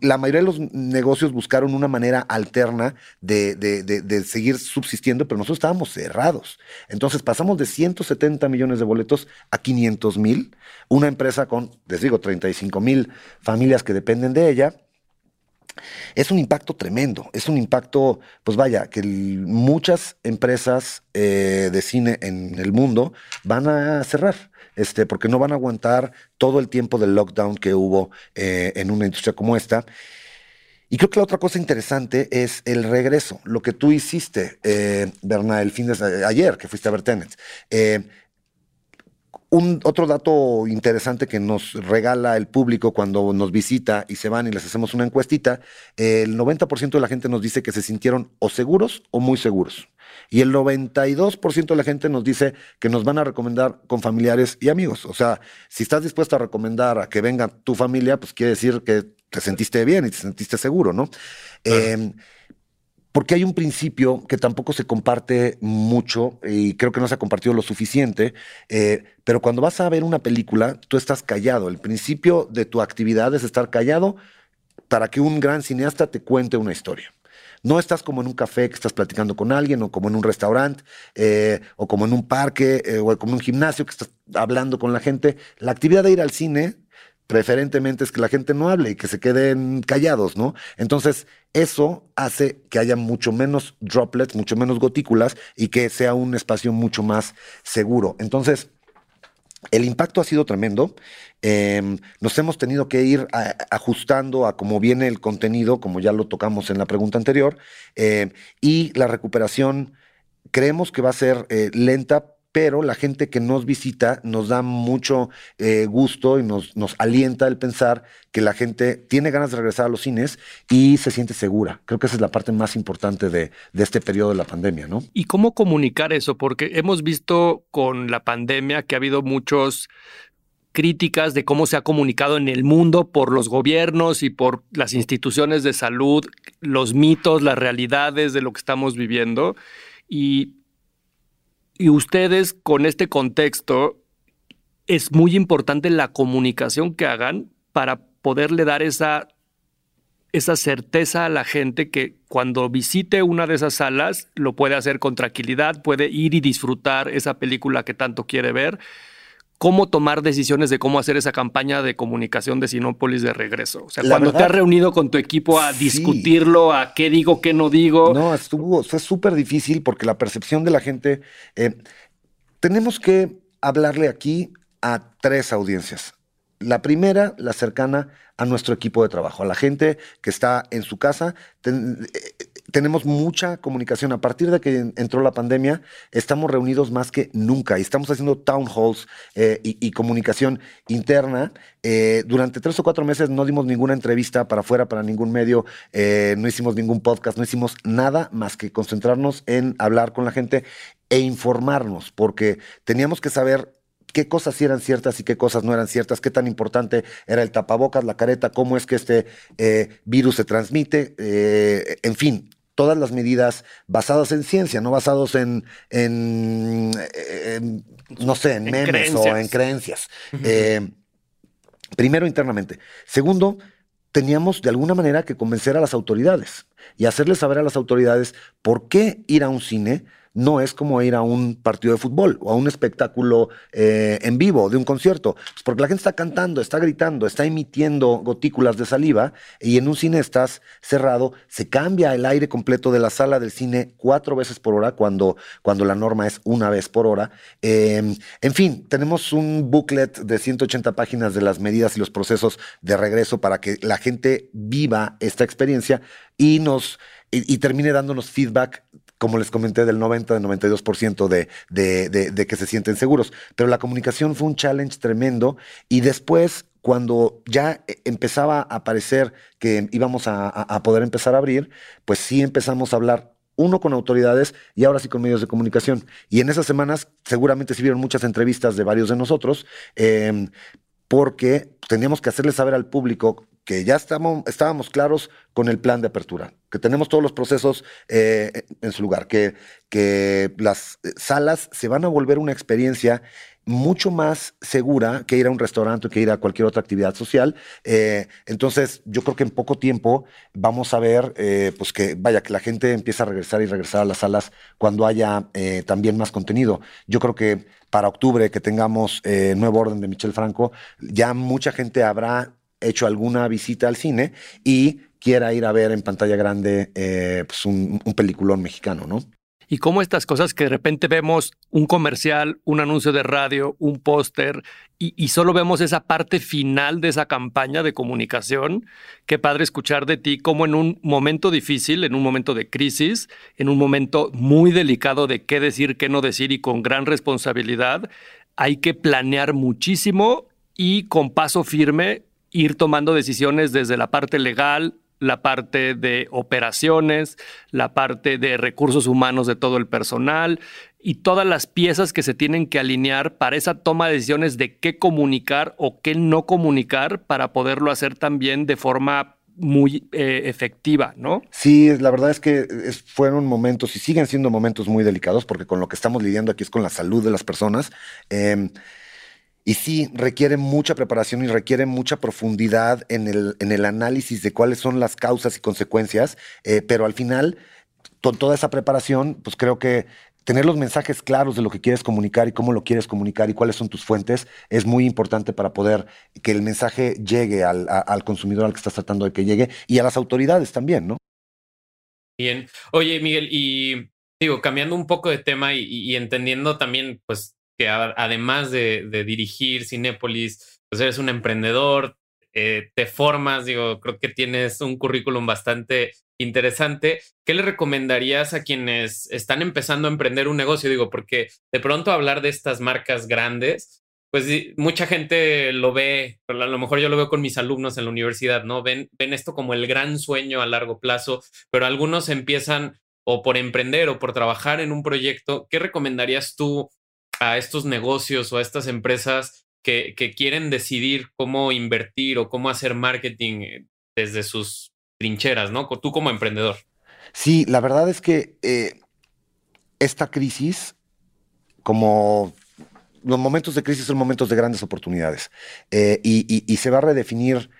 la mayoría de los negocios buscaron una manera alterna de, de, seguir subsistiendo, pero nosotros estábamos cerrados. Entonces pasamos de 170 millones de boletos a 500 mil. Una empresa con, les digo, 35 mil familias que dependen de ella es un impacto tremendo, es un impacto, pues vaya, que muchas empresas eh, de cine en el mundo van a cerrar, este, porque no van a aguantar todo el tiempo del lockdown que hubo eh, en una industria como esta. Y creo que la otra cosa interesante es el regreso, lo que tú hiciste, eh, Berna, el fin de ayer que fuiste a ver Tenet. Eh, un otro dato interesante que nos regala el público cuando nos visita y se van y les hacemos una encuestita, el 90% de la gente nos dice que se sintieron o seguros o muy seguros. Y el 92% de la gente nos dice que nos van a recomendar con familiares y amigos. O sea, si estás dispuesta a recomendar a que venga tu familia, pues quiere decir que te sentiste bien y te sentiste seguro, ¿no? Em, porque hay un principio que tampoco se comparte mucho y creo que no se ha compartido lo suficiente, eh, pero cuando vas a ver una película, tú estás callado. El principio de tu actividad es estar callado para que un gran cineasta te cuente una historia. No estás como en un café que estás platicando con alguien, o como en un restaurante, eh, o como en un parque, eh, o como en un gimnasio que estás hablando con la gente. La actividad de ir al cine preferentemente es que la gente no hable y que se queden callados, ¿no? Entonces, eso hace que haya mucho menos droplets, mucho menos gotículas y que sea un espacio mucho más seguro. Entonces, el impacto ha sido tremendo. Em, nos hemos tenido que ir ajustando a cómo viene el contenido, como ya lo tocamos en la pregunta anterior, em, y la recuperación creemos que va a ser eh, lenta, pero la gente que nos visita nos da mucho eh, gusto y nos, nos alienta el pensar que la gente tiene ganas de regresar a los cines y se siente segura. Creo que esa es la parte más importante de, de este periodo de la pandemia, ¿no? ¿Y cómo comunicar eso? Porque hemos visto con la pandemia que ha habido muchos críticas de cómo se ha comunicado en el mundo por los gobiernos y por las instituciones de salud, los mitos, las realidades de lo que estamos viviendo. Y y ustedes con este contexto, es muy importante la comunicación que hagan para poderle dar esa, esa certeza a la gente que cuando visite una de esas salas lo puede hacer con tranquilidad, puede ir y disfrutar esa película que tanto quiere ver cómo tomar decisiones de cómo hacer esa campaña de comunicación de Sinópolis de regreso. O sea, cuando te has reunido con tu equipo a discutirlo, a qué digo, qué no digo. No, estuvo, fue súper difícil porque la percepción de la gente. Eh, tenemos que hablarle aquí a tres audiencias. La primera, la cercana a nuestro equipo de trabajo, a la gente que está en su casa. Eh, tenemos mucha comunicación. A partir de que entró la pandemia, estamos reunidos más que nunca y estamos haciendo town halls eh, y, comunicación interna. Eh, durante tres o cuatro meses no dimos ninguna entrevista para afuera, para ningún medio, eh, no hicimos ningún podcast, no hicimos nada más que concentrarnos en hablar con la gente e informarnos, porque teníamos que saber qué cosas eran ciertas y qué cosas no eran ciertas, qué tan importante era el tapabocas, la careta, cómo es que este virus se transmite, en fin, todas las medidas basadas en ciencia, no basados en, no sé, en, memes o en creencias. Eh, primero, internamente. Segundo, teníamos de alguna manera que convencer a las autoridades y hacerles saber a las autoridades por qué ir a un cine no es como ir a un partido de fútbol o a un espectáculo eh, en vivo, de un concierto. Pues porque la gente está cantando, está gritando, está emitiendo gotículas de saliva y en un cine estás cerrado, se cambia el aire completo de la sala del cine cuatro veces por hora cuando, cuando la norma es una vez por hora. Em, en fin, tenemos un booklet de 180 páginas de las medidas y los procesos de regreso para que la gente viva esta experiencia y nos y, termine dándonos feedback como les comenté, del 90, del 92% de, de, de, de que se sienten seguros. Pero la comunicación fue un challenge tremendo y después cuando ya e, empezaba a parecer que íbamos a, poder empezar a abrir, pues sí empezamos a hablar uno con autoridades y ahora sí con medios de comunicación. Y en esas semanas seguramente se vieron muchas entrevistas de varios de nosotros. Eh, porque teníamos que hacerle saber al público que ya estábamos, estábamos claros con el plan de apertura, que tenemos todos los procesos eh, en su lugar, que, que las salas se van a volver una experiencia mucho más segura que ir a un restaurante o que ir a cualquier otra actividad social. Eh, entonces, yo creo que en poco tiempo vamos a ver, eh, pues que vaya, que la gente empieza a regresar y regresar a las salas cuando haya eh, también más contenido. Yo creo que para octubre que tengamos nuevo orden de Michel Franco, ya mucha gente habrá hecho alguna visita al cine y quiera ir a ver en pantalla grande pues un, un peliculón mexicano, ¿no? y cómo estas cosas que de repente vemos un comercial, un anuncio de radio, un póster y, solo vemos esa parte final de esa campaña de comunicación. Qué padre escuchar de ti cómo en un momento difícil, en un momento de crisis, en un momento muy delicado de qué decir, qué no decir y con gran responsabilidad, hay que planear muchísimo y con paso firme ir tomando decisiones desde la parte legal, la parte de operaciones, la parte de recursos humanos de todo el personal y todas las piezas que se tienen que alinear para esa toma de decisiones de qué comunicar o qué no comunicar para poderlo hacer también de forma muy eh, efectiva, ¿no? Sí, la verdad es que fueron momentos y siguen siendo momentos muy delicados porque con lo que estamos lidiando aquí es con la salud de las personas. Em, y sí, requiere mucha preparación y requiere mucha profundidad en el, en el análisis de cuáles son las causas y consecuencias, eh, pero al final, con toda esa preparación, pues creo que tener los mensajes claros de lo que quieres comunicar y cómo lo quieres comunicar y cuáles son tus fuentes es muy importante para poder que el mensaje llegue al, al consumidor al que estás tratando de que llegue y a las autoridades también, ¿no? Bien. Oye, Miguel, y digo, cambiando un poco de tema y, y entendiendo también, pues, que además de, dirigir Cinépolis, pues eres un emprendedor, eh, te formas, digo, creo que tienes un currículum bastante interesante. ¿Qué le recomendarías a quienes están empezando a emprender un negocio? Digo, porque de pronto hablar de estas marcas grandes, pues mucha gente lo ve, a lo mejor yo lo veo con mis alumnos en la universidad, ¿no? Ven, ven esto como el gran sueño a largo plazo, pero algunos empiezan o por emprender o por trabajar en un proyecto. ¿Qué recomendarías tú a estos negocios o a estas empresas que, quieren decidir cómo invertir o cómo hacer marketing eh, desde sus trincheras, ¿no? Tú como emprendedor. Sí, la verdad es que eh, esta crisis, como los momentos de crisis son momentos de grandes oportunidades eh, y, se va a redefinir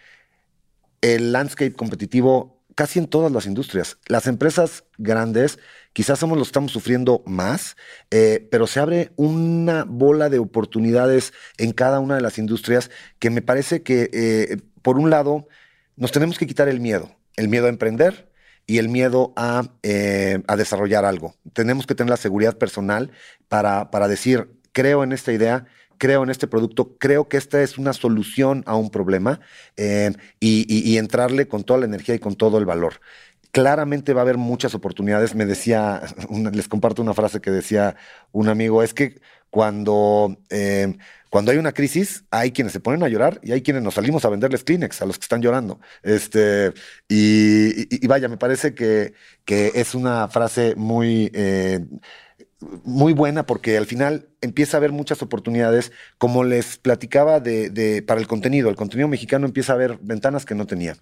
el landscape competitivo casi en todas las industrias. Las empresas grandes quizás somos los que estamos sufriendo más, eh, pero se abre una bola de oportunidades en cada una de las industrias que me parece que, eh, por un lado, nos tenemos que quitar el miedo, el miedo a emprender y el miedo a, eh, a desarrollar algo. Tenemos que tener la seguridad personal para, para decir, creo en esta idea, creo en este producto, creo que esta es una solución a un problema y, entrarle con toda la energía y con todo el valor claramente va a haber muchas oportunidades. Me decía, (laughs) les comparto una frase que decía un amigo, es que cuando, eh, cuando hay una crisis, hay quienes se ponen a llorar y hay quienes nos salimos a venderles Kleenex a los que están llorando. Este, y, vaya, me parece que, que, es una frase muy... Eh, muy buena porque al final empieza a haber muchas oportunidades, como les platicaba de, para el contenido, el contenido mexicano empieza a haber ventanas que no tenía.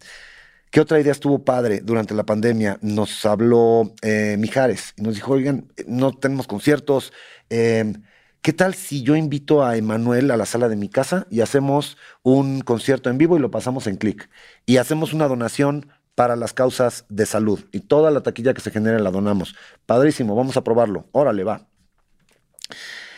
¿Qué otra idea estuvo padre durante la pandemia? Nos habló eh, Mijares y nos dijo, oigan, no tenemos conciertos. Em, ¿Qué tal si yo invito a Emanuel a la sala de mi casa y hacemos un concierto en vivo y lo pasamos en clic? Y hacemos una donación para las causas de salud. Y toda la taquilla que se genere la donamos. Padrísimo, vamos a probarlo. Órale, va.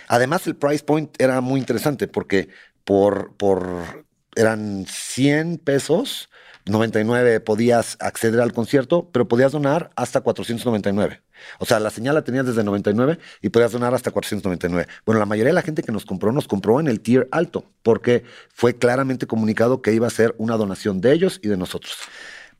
Además, el price point era muy interesante porque por, por eran 100 pesos 99 podías acceder al concierto, pero podías donar hasta 499. O sea, la señal la tenías desde 99 y podías donar hasta 499. Bueno, la mayoría de la gente que nos compró nos compró en el tier alto, porque fue claramente comunicado que iba a ser una donación de ellos y de nosotros.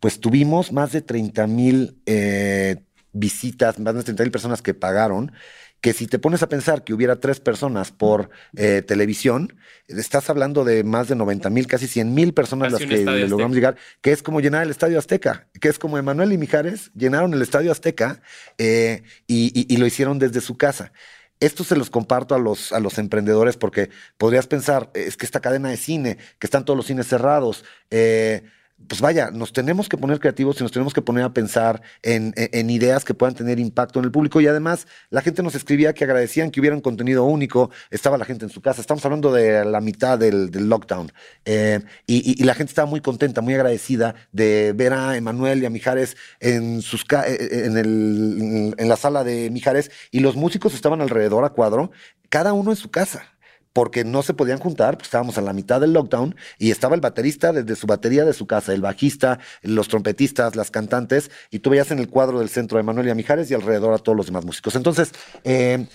Pues tuvimos más de 30 mil eh, visitas, más de 30 mil personas que pagaron que si te pones a pensar que hubiera tres personas por eh, televisión, estás hablando de más de 90 mil, casi 100 mil personas las que logramos llegar, que es como llenar el Estadio Azteca, que es como Emanuel y Mijares llenaron el Estadio Azteca eh, y, lo hicieron desde su casa. esto se los comparto a los, a los emprendedores porque podrías pensar, es que esta cadena de cine, que están todos los cines cerrados, eh, pues vaya, nos tenemos que poner creativos y nos tenemos que poner a pensar en, ideas que puedan tener impacto en el público. Y además, la gente nos escribía que agradecían que hubiera un contenido único, estaba la gente en su casa. Estamos hablando de la mitad del, lockdown. Eh, y, la gente estaba muy contenta, muy agradecida de ver a Emanuel y a Mijares en, sus, eh, eh, en, la sala de Mijares y los músicos estaban alrededor a cuadro, cada uno en su casa porque no se podían juntar, pues estábamos a la mitad del lockdown y estaba el baterista desde su batería de su casa, el bajista, los trompetistas, las cantantes, y tú veías en el cuadro del centro de Manuel y Mijares y alrededor a todos los demás músicos. Entonces, eh,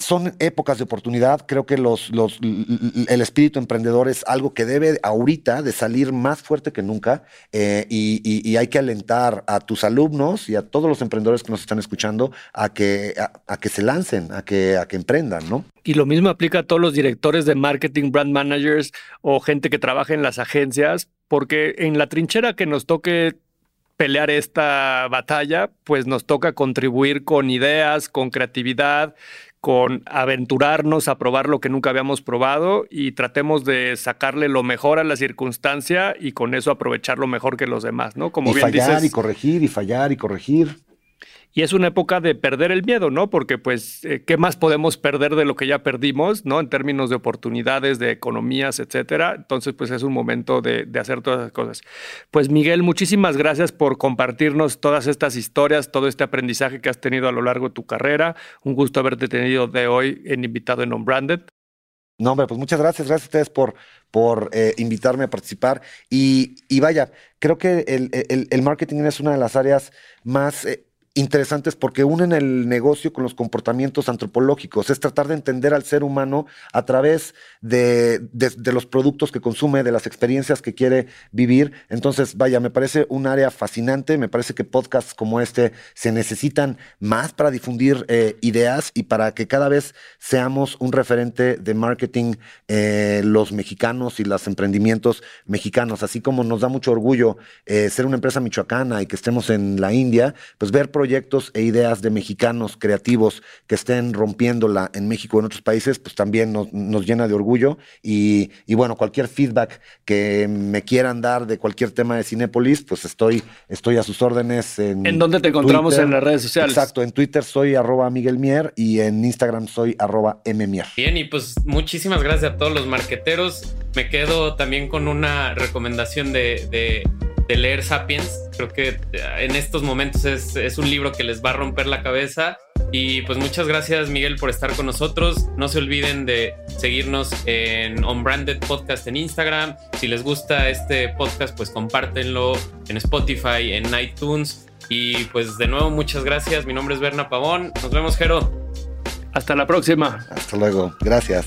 son épocas de oportunidad. Creo que el espíritu emprendedor es algo que debe ahorita de salir más fuerte que nunca eh, y, hay que alentar a tus alumnos y a todos los emprendedores que nos están escuchando a que, a, que se lancen, a que, a que emprendan, ¿no? Y lo mismo aplica a todos los directores de marketing, brand managers o gente que trabaja en las agencias, porque en la trinchera que nos toque pelear esta batalla, pues nos toca contribuir con ideas, con creatividad, con aventurarnos a probar lo que nunca habíamos probado y tratemos de sacarle lo mejor a la circunstancia y con eso aprovechar lo mejor que los demás, ¿no? Como y fallar y corregir y fallar y corregir. Y es una época de perder el miedo, ¿no? Porque pues, eh, ¿qué más podemos perder de lo que ya perdimos, ¿no? En términos de oportunidades, de economías, etcétera. Entonces, pues es un momento de, hacer todas esas cosas. Pues Miguel, muchísimas gracias por compartirnos todas estas historias, todo este aprendizaje que has tenido a lo largo de tu carrera. Un gusto haberte tenido de hoy en invitado en Unbranded. No, hombre, pues muchas gracias. Gracias a ustedes por, por eh, invitarme a participar. Y, vaya, creo que el, marketing es una de las áreas más... Eh, interesantes porque unen el negocio con los comportamientos antropológicos. Es tratar de entender al ser humano a través de, los productos que consume, de las experiencias que quiere vivir. Entonces, vaya, me parece un área fascinante. Me parece que podcasts como este se necesitan más para difundir eh, ideas y para que cada vez seamos un referente de marketing eh, los mexicanos y los emprendimientos mexicanos. Así como nos da mucho orgullo eh, ser una empresa michoacana y que estemos en la India, pues ver proyectos e ideas de mexicanos creativos que estén rompiéndola en México o en otros países, pues también nos, llena de orgullo. Y, bueno, cualquier feedback que me quieran dar de cualquier tema de Cinépolis, pues estoy, estoy a sus órdenes. ¿En, ¿En dónde te encontramos en las redes sociales? Exacto, en Twitter soy arroba Miguel Mier y en Instagram soy arroba Mier. Bien, y pues muchísimas gracias a todos los marqueteros. Me quedo también con una recomendación de de leer Sapiens. Creo que eh, en estos momentos es, un libro que les va a romper la cabeza. Y pues muchas gracias Miguel por estar con nosotros. No se olviden de seguirnos en Unbranded Podcast en Instagram. Si les gusta este podcast, pues compártenlo en Spotify, en iTunes. Y pues de nuevo muchas gracias. Mi nombre es Berna Pavón. Nos vemos, Jero. Hasta la próxima. Hasta luego. Gracias.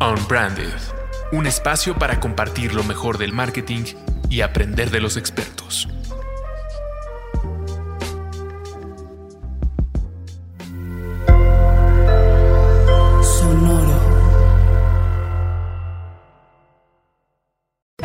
Unbranded un espacio para compartir lo mejor del marketing y aprender de los expertos.